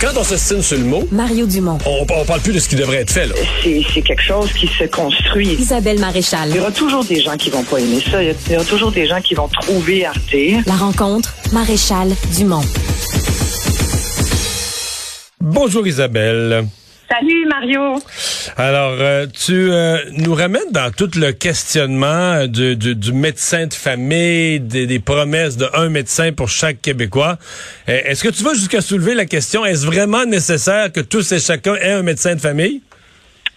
Quand on s'estime sur le mot, Mario Dumont. on, on parle plus de ce qui devrait être fait. Là. C'est c'est quelque chose qui se construit. Isabelle Maréchal. Il y aura toujours des gens qui vont pas aimer ça. Il y a- il y aura toujours des gens qui vont trouver Arte. La rencontre, Maréchal Dumont. Bonjour Isabelle. Salut Mario. Alors, euh, tu euh, nous ramènes dans tout le questionnement du, du- médecin de famille, des, promesses de un médecin pour chaque Québécois. Euh, Est-ce que tu vas jusqu'à soulever la question, est-ce vraiment nécessaire que tous et chacun aient un médecin de famille?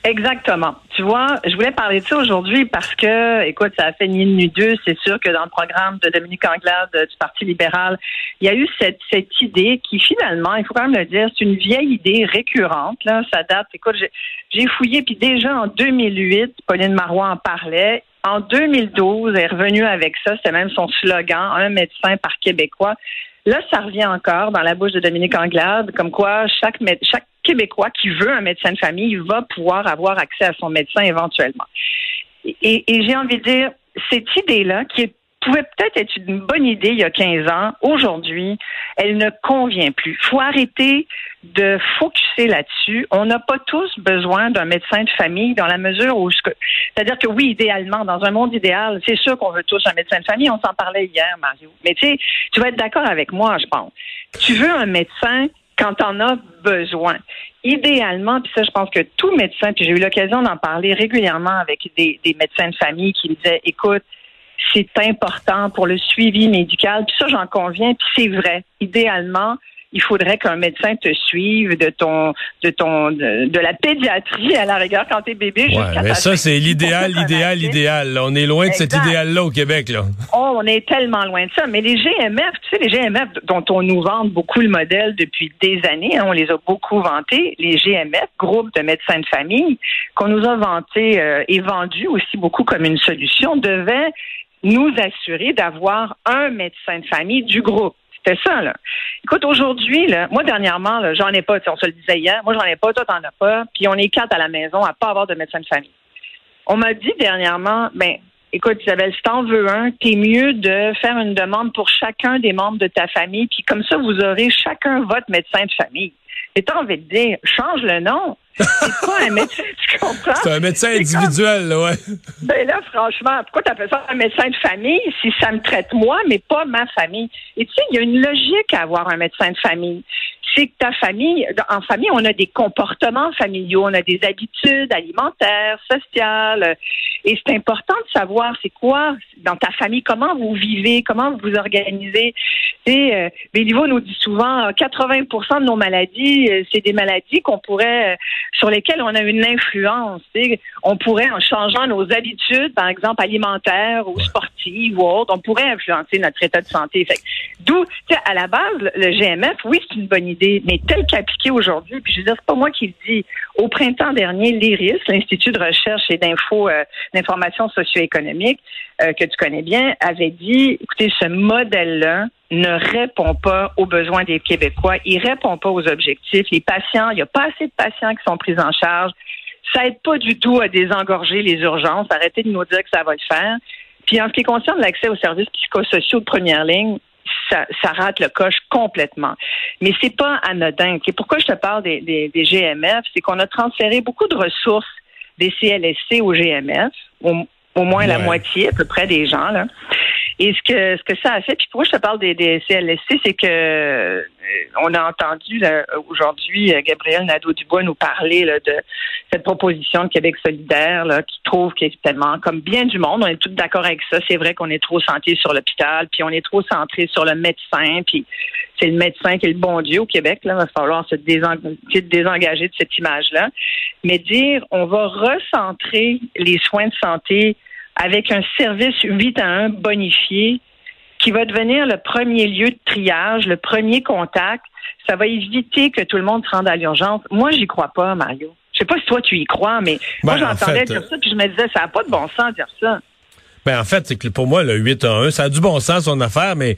Exactement. Tu vois, je voulais parler de ça aujourd'hui parce que, écoute, ça a fait ni une deux. C'est sûr que dans le programme de Dominique Anglade euh, du Parti libéral, il y a eu cette, cette idée qui, finalement, il faut quand même le dire, c'est une vieille idée récurrente. Là, ça date. Écoute, j'ai- j'ai fouillé, puis déjà en 2008, Pauline Marois en parlait. En 2012, elle est revenue avec ça. C'était même son slogan, un médecin par Québécois. Là, ça revient encore dans la bouche de Dominique Anglade, comme quoi chaque, chaque Québécois qui veut un médecin de famille va pouvoir avoir accès à son médecin éventuellement. Et, et j'ai envie de dire, cette idée-là, qui est- pouvait peut-être être une bonne idée il y a 15 ans, aujourd'hui, elle ne convient plus. Il faut arrêter de focuser là-dessus. On n'a pas tous besoin d'un médecin de famille dans la mesure où... C'est-à-dire que oui, idéalement, dans un monde idéal, c'est sûr qu'on veut tous un médecin de famille. On s'en parlait hier, Mario. Mais tu sais, tu vas être d'accord avec moi, je pense. Tu veux un médecin quand en as besoin. Idéalement, puis ça, je pense que tout médecin, puis j'ai eu l'occasion d'en parler régulièrement avec des, des médecins de famille qui me disaient, écoute, c'est important pour le suivi médical. Puis ça, j'en conviens, puis c'est vrai. Idéalement, il faudrait qu'un médecin te suive de ton de ton de, de la pédiatrie à la rigueur quand t'es bébé Ouais, jusqu'à mais ça, c'est l'idéal, l'idéal, l'idéal. là. On est loin de cet Exact. idéal-là au Québec, là. Oh, on est tellement loin de ça. Mais les GMF, tu sais, les GMF dont on nous vante beaucoup le modèle depuis des années, hein, on les a beaucoup vantés, les GMF, groupe de médecins de famille, qu'on nous a vantés euh, et vendus aussi beaucoup comme une solution, devaient nous assurer d'avoir un médecin de famille du groupe. C'était ça, là. Écoute, aujourd'hui, moi, dernièrement, j'en ai pas, on se le disait hier, moi, j'en ai pas, toi, t'en as pas, puis on est quatre à la maison à pas avoir de médecin de famille. On m'a dit dernièrement, ben, écoute, Isabelle, si t'en veux un, t'es mieux de faire une demande pour chacun des membres de ta famille, puis comme ça, vous aurez chacun votre médecin de famille. Et t'as envie de dire, change le nom. C'est pas un médecin, tu comprends? C'est un médecin comme- individuel, là, ouais. ben là, franchement, pourquoi tu appelles ça un médecin de famille si ça me traite moi, mais pas ma famille? Et tu sais, il y a une logique à avoir un médecin de famille. C'est que ta famille, en famille, on a des comportements familiaux, on a des habitudes alimentaires, sociales. euh, Et c'est important de savoir c'est quoi dans ta famille, comment vous vivez, comment vous vous organisez. Sais, euh, Béliveau nous dit souvent euh, 80% de nos maladies, euh, c'est des maladies qu'on pourrait, euh, sur lesquelles on a une influence. On pourrait, en changeant nos habitudes, par exemple alimentaires ou sportives ou autres, on pourrait influencer notre état de santé. D'où, à la base, le GMF, oui, c'est une bonne idée, mais tel qu'appliqué aujourd'hui, puis je veux dire, c'est pas moi qui le dis. Au printemps dernier, l'IRIS, l'Institut de recherche et d'info, euh, d'information socio-économique, euh, que tu connais bien, avait dit, écoutez, ce modèle-là ne répond pas aux besoins des Québécois, il répond pas aux objectifs. Les patients, il n'y a pas assez de patients qui sont pris en charge. Ça aide pas du tout à désengorger les urgences. Arrêtez de nous dire que ça va le faire. Puis en ce qui concerne l'accès aux services psychosociaux de première ligne, ça, ça rate le coche complètement. Mais c'est pas anodin. C'est pourquoi je te parle des, des, des GMF, c'est qu'on a transféré beaucoup de ressources des CLSC au GMF, au, au moins la moitié à peu près des gens là. Et ce que ce que ça a fait, puis pourquoi je te parle des, des CLSC, c'est que euh, on a entendu aujourd'hui euh, Gabriel Nadeau-Dubois nous parler là, de cette proposition de Québec solidaire là, qui trouve tellement comme bien du monde, on est tous d'accord avec ça. C'est vrai qu'on est trop centré sur l'hôpital, puis on est trop centré sur le médecin, puis c'est le médecin qui est le bon Dieu au Québec. Là, il va falloir se désengager de cette image-là. Mais dire on va recentrer les soins de santé avec un service 8 à 1 bonifié qui va devenir le premier lieu de triage, le premier contact. Ça va éviter que tout le monde se rende à l'urgence. Moi, j'y crois pas, Mario. Je sais pas si toi tu y crois, mais moi Ben, en j'entendais fait, dire ça, puis je me disais, ça n'a pas de bon sens de dire ça. Ben, en fait, c'est que pour moi, le 8 à 1, ça a du bon sens, son affaire, mais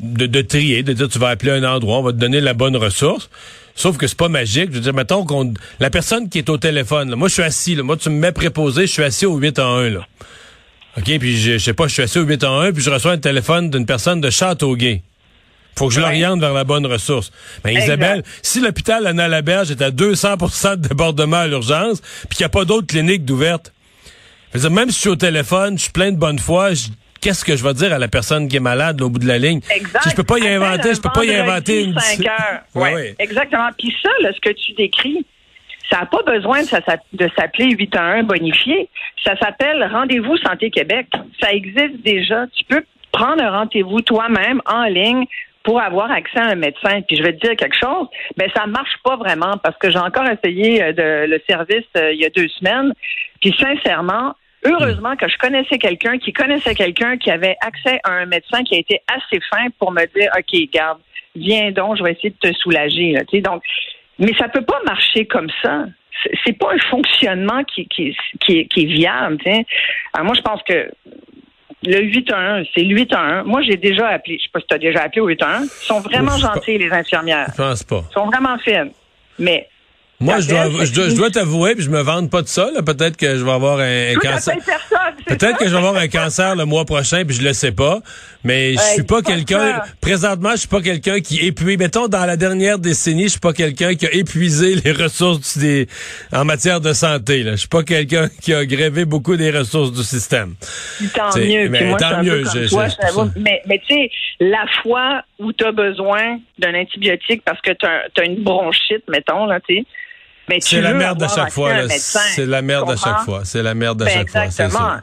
de, de trier, de dire tu vas appeler un endroit, on va te donner la bonne ressource. Sauf que c'est pas magique. Je veux dire, mettons qu'on. La personne qui est au téléphone, là, moi je suis assis, là, moi tu me mets préposé, je suis assis au 8 à 1, là. OK, puis je, je sais pas, je suis assis au 8 à 1, puis je reçois un téléphone d'une personne de Châteauguay. faut que je l'oriente vers la bonne ressource. Mais Isabelle, si l'hôpital Anna Laberge est à 200% de débordement à l'urgence, puis qu'il n'y a pas d'autres cliniques d'ouvertes, même si je suis au téléphone, je suis plein de bonne foi, qu'est-ce que je vais dire à la personne qui est malade au bout de la ligne? Exact. Si je peux pas y inventer, je peux pas y inventer une 5 heures. Ouais, Exactement. Puis ça, là, ce que tu décris, ça n'a pas besoin de s'appeler 811 bonifié. Ça s'appelle Rendez-vous Santé Québec. Ça existe déjà. Tu peux prendre un rendez-vous toi-même en ligne pour avoir accès à un médecin. Puis je vais te dire quelque chose, ben ça marche pas vraiment parce que j'ai encore essayé euh, de, le service euh, il y a deux semaines. Puis sincèrement, heureusement que je connaissais quelqu'un qui connaissait quelqu'un qui avait accès à un médecin qui a été assez fin pour me dire, ok, garde, viens donc, je vais essayer de te soulager. Là, donc, mais ça peut pas marcher comme ça c'est pas un fonctionnement qui, qui, qui, est, viable. Alors moi, je pense que le 8-1, c'est le 8-1. Moi, j'ai déjà appelé. Je sais pas si tu as déjà appelé au 8-1. Ils sont vraiment gentils, les infirmières. Je pense pas. Ils sont vraiment fines. Mais moi, je dois, je dois, t'avouer, puis je me vante pas de ça. Peut-être que je vais avoir un, cancer. Peut-être que je vais avoir un cancer le mois prochain, puis je le sais pas. Mais je suis pas quelqu'un. Présentement, je suis pas quelqu'un qui épuise. Mettons, dans la dernière décennie, je suis pas quelqu'un qui a épuisé les ressources des, en matière de santé. Là. Je suis pas quelqu'un qui a grévé beaucoup des ressources du système. Tant mieux. Mais, tant mieux. mais mais tu sais, la fois où tu as besoin d'un antibiotique parce que tu as, une bronchite, mettons, là, tu sais c'est la merde à chaque fois. C'est la merde à chaque fois. C'est la merde à ben, chaque fois. Exactement.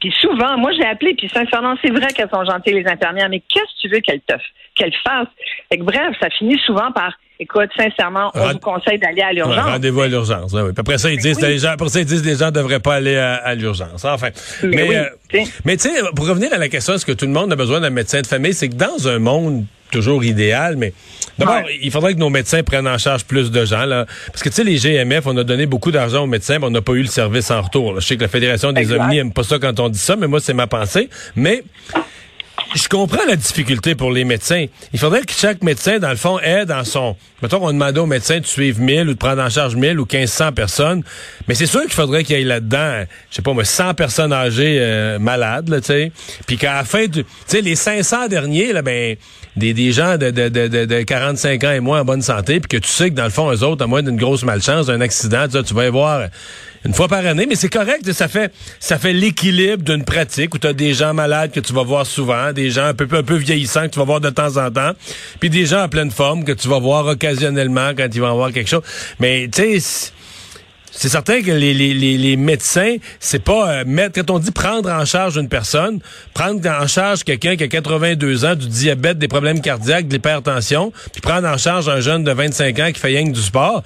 Puis souvent, moi j'ai appelé, puis sincèrement, c'est vrai qu'elles sont gentilles les infirmières, mais qu'est-ce que tu veux qu'elles te qu'elles fassent? Fait que, bref, ça finit souvent par Écoute, sincèrement, on vous conseille d'aller à l'urgence. Rendez-vous à l'urgence. oui. après ça, ils disent, les gens, après ça, ils disent, les gens ne devraient pas aller à, l'urgence. Enfin. Mais, mais, euh, mais tu sais, pour revenir à la question, est-ce que tout le monde a besoin d'un médecin de famille? C'est que dans un monde toujours idéal, mais d'abord, il faudrait que nos médecins prennent en charge plus de gens. Là, parce que, tu sais, les GMF, on a donné beaucoup d'argent aux médecins, mais on n'a pas eu le service en retour. Je sais que la Fédération des Omnis n'aime pas ça quand on dit ça, mais moi, c'est ma pensée. Mais je comprends la difficulté pour les médecins. Il faudrait que chaque médecin, dans le fond, aide dans son... Mettons qu'on demandait aux médecins de suivre 1000 ou de prendre en charge 1000 ou 1500 personnes. Mais c'est sûr qu'il faudrait qu'il y ait là-dedans, je sais pas moi, 100 personnes âgées euh, malades, tu sais. Puis qu'à la fin, tu sais, les 500 derniers, là, ben, des, des gens de, de, de, de, 45 ans et moins en bonne santé, puis que tu sais que dans le fond, eux autres, à moins d'une grosse malchance, d'un accident, tu vas y voir une fois par année, mais c'est correct, ça fait ça fait l'équilibre d'une pratique où tu as des gens malades que tu vas voir souvent, des gens un peu un peu vieillissants que tu vas voir de temps en temps, puis des gens en pleine forme que tu vas voir occasionnellement quand ils vont avoir quelque chose. Mais tu sais c'est certain que les, les, les, médecins, c'est pas euh, mettre quand on dit prendre en charge une personne, prendre en charge quelqu'un qui a 82 ans, du diabète, des problèmes cardiaques, de l'hypertension, puis prendre en charge un jeune de 25 ans qui fait rien que du sport.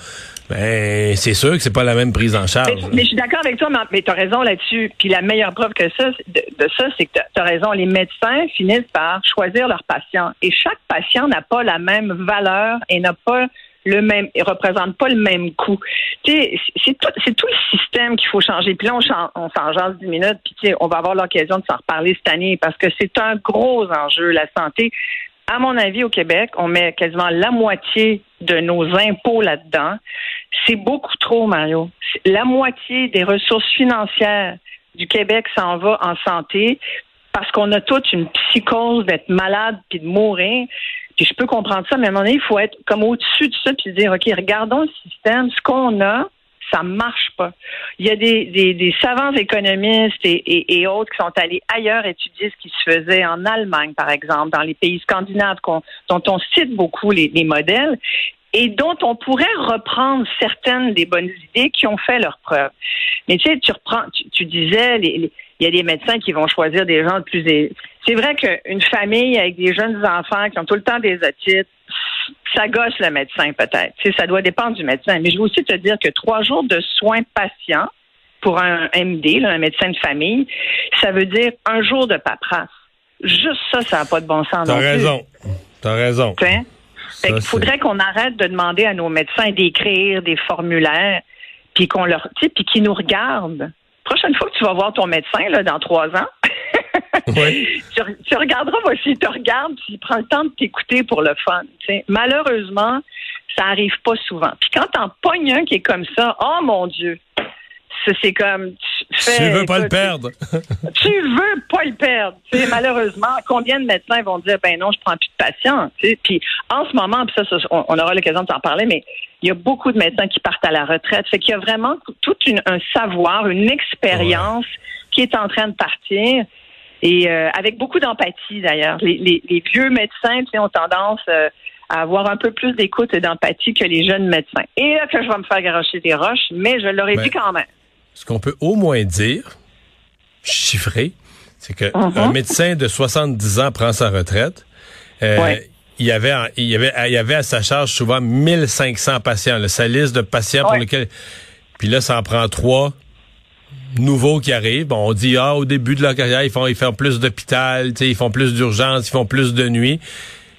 Ben, c'est sûr que c'est pas la même prise en charge. Mais, je suis d'accord avec toi, mais tu as raison là-dessus. Puis la meilleure preuve que ça, de, ça, c'est que tu as raison. Les médecins finissent par choisir leurs patients. Et chaque patient n'a pas la même valeur et n'a pas le même, il représente pas le même coût. c'est tout, c'est tout le système qu'il faut changer. Puis là, on, on s'en jase 10 minutes, puis on va avoir l'occasion de s'en reparler cette année parce que c'est un gros enjeu, la santé. À mon avis, au Québec, on met quasiment la moitié de nos impôts là-dedans. C'est beaucoup trop, Mario. La moitié des ressources financières du Québec s'en va en santé parce qu'on a toute une psychose d'être malade puis de mourir. Puis je peux comprendre ça, mais à un moment donné, il faut être comme au-dessus de ça puis dire, OK, regardons le système, ce qu'on a, ça marche pas. Il y a des, savants économistes et, autres qui sont allés ailleurs étudier ce qui se faisait en Allemagne, par exemple, dans les pays scandinaves, dont on cite beaucoup les, les modèles et dont on pourrait reprendre certaines des bonnes idées qui ont fait leurs preuves. Mais tu sais, tu reprends, tu, disais, il y a des médecins qui vont choisir des gens de plus c'est vrai qu'une famille avec des jeunes enfants qui ont tout le temps des otites, ça gosse le médecin peut-être. ça doit dépendre du médecin. Mais je veux aussi te dire que trois jours de soins patients pour un MD, un médecin de famille, ça veut dire un jour de paperasse. Juste ça, ça n'a pas de bon sens. T'as raison. T'as raison. Il faudrait qu'on arrête de demander à nos médecins d'écrire des formulaires, puis qu'on leur, puis qu'ils nous regardent. Prochaine fois que tu vas voir ton médecin là, dans trois ans, tu, regarderas moi, s'il te regarde, s'il prend le temps de t'écouter pour le fun. Malheureusement, ça arrive pas souvent. Puis quand t'en pognes un qui est comme ça, oh mon Dieu, c'est comme te fais. Tu veux pas le perdre. tu veux pas le perdre. Tu malheureusement, combien de médecins vont dire ben non, je prends plus de patients. Tu Puis en ce moment, puis ça, ça, on, on aura l'occasion de t'en parler, mais il y a beaucoup de médecins qui partent à la retraite. Fait qu'il y a vraiment tout une, un savoir, une expérience qui est en train de partir. Et euh, avec beaucoup d'empathie d'ailleurs. Les, les, les vieux médecins tu sais, ont tendance euh, à avoir un peu plus d'écoute et d'empathie que les jeunes médecins. Et là que je vais me faire garocher des roches, mais je l'aurais Ben, dit quand même. Ce qu'on peut au moins dire, chiffré, c'est que un médecin de 70 ans prend sa retraite. euh, Ouais. Il y avait, il y avait, il y avait à sa charge souvent 1500 patients. là, sa liste de patients pour lesquels. Puis là, ça en prend trois nouveaux qui arrivent. Bon, on dit ah au début de leur carrière, ils font, ils font plus d'hôpital, tu sais, ils font plus d'urgence, ils font plus de nuit,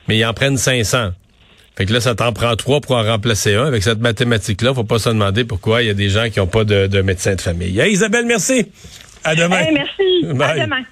mais ils en prennent 500. Fait que là, ça t'en prend trois pour en remplacer un. Avec cette mathématique-là, faut pas se demander pourquoi il y a des gens qui n'ont pas de, de médecin de famille. Hey, Isabelle, merci. À demain. Hey, merci. Bye. À demain.